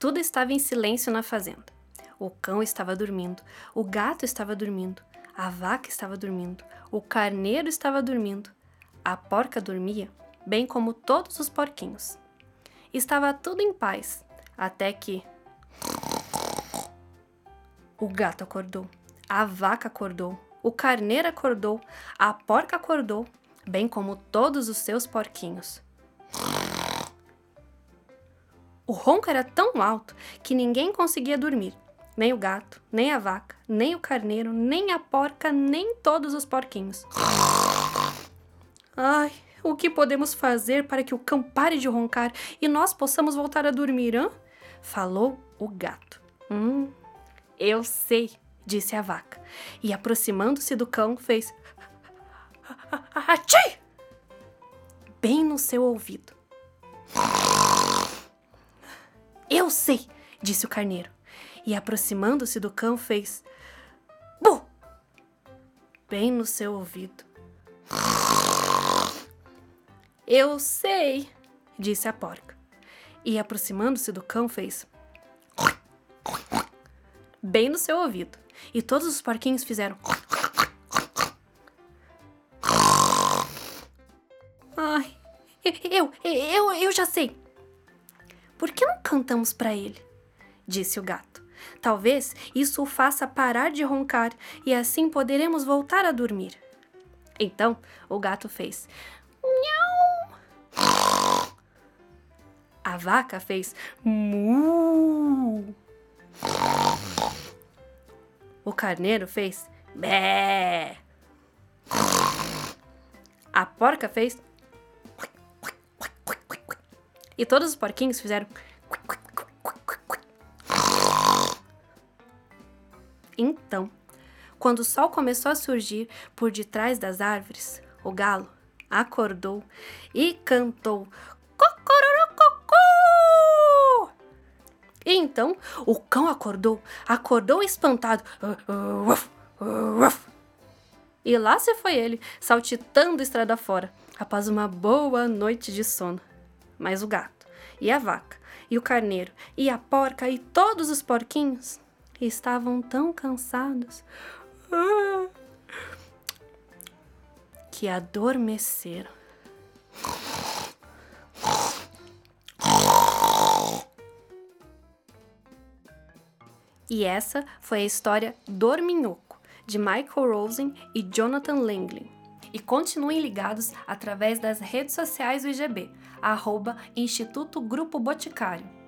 Tudo estava em silêncio na fazenda. O cão estava dormindo, o gato estava dormindo, a vaca estava dormindo, o carneiro estava dormindo, a porca dormia, bem como todos os porquinhos. Estava tudo em paz, até que. O gato acordou, a vaca acordou, o carneiro acordou, a porca acordou, bem como todos os seus porquinhos. O ronco era tão alto que ninguém conseguia dormir. Nem o gato, nem a vaca, nem o carneiro, nem a porca, nem todos os porquinhos. Ai, o que podemos fazer para que o cão pare de roncar e nós possamos voltar a dormir, hã? Falou o gato. Hum, eu sei, disse a vaca. E aproximando-se do cão, fez. Bem no seu ouvido. Eu sei, disse o carneiro. E aproximando-se do cão, fez. Bu! Bem no seu ouvido. Eu sei, disse a porca. E aproximando-se do cão, fez. Bem no seu ouvido. E todos os porquinhos fizeram. Ai, eu, eu, eu já sei. Por que não cantamos para ele? Disse o gato. Talvez isso o faça parar de roncar e assim poderemos voltar a dormir. Então o gato fez. Miau! A vaca fez. Mu! O carneiro fez. Bé! A porca fez. E todos os porquinhos fizeram. Então, quando o sol começou a surgir por detrás das árvores, o galo acordou e cantou. E então o cão acordou, acordou espantado. E lá se foi ele, saltitando estrada fora, após uma boa noite de sono. Mas o gato, e a vaca, e o carneiro, e a porca, e todos os porquinhos estavam tão cansados que adormeceram. E essa foi a história Dorminhoco, de Michael Rosen e Jonathan Langley. E continuem ligados através das redes sociais do IGB, arroba Instituto Grupo Boticário.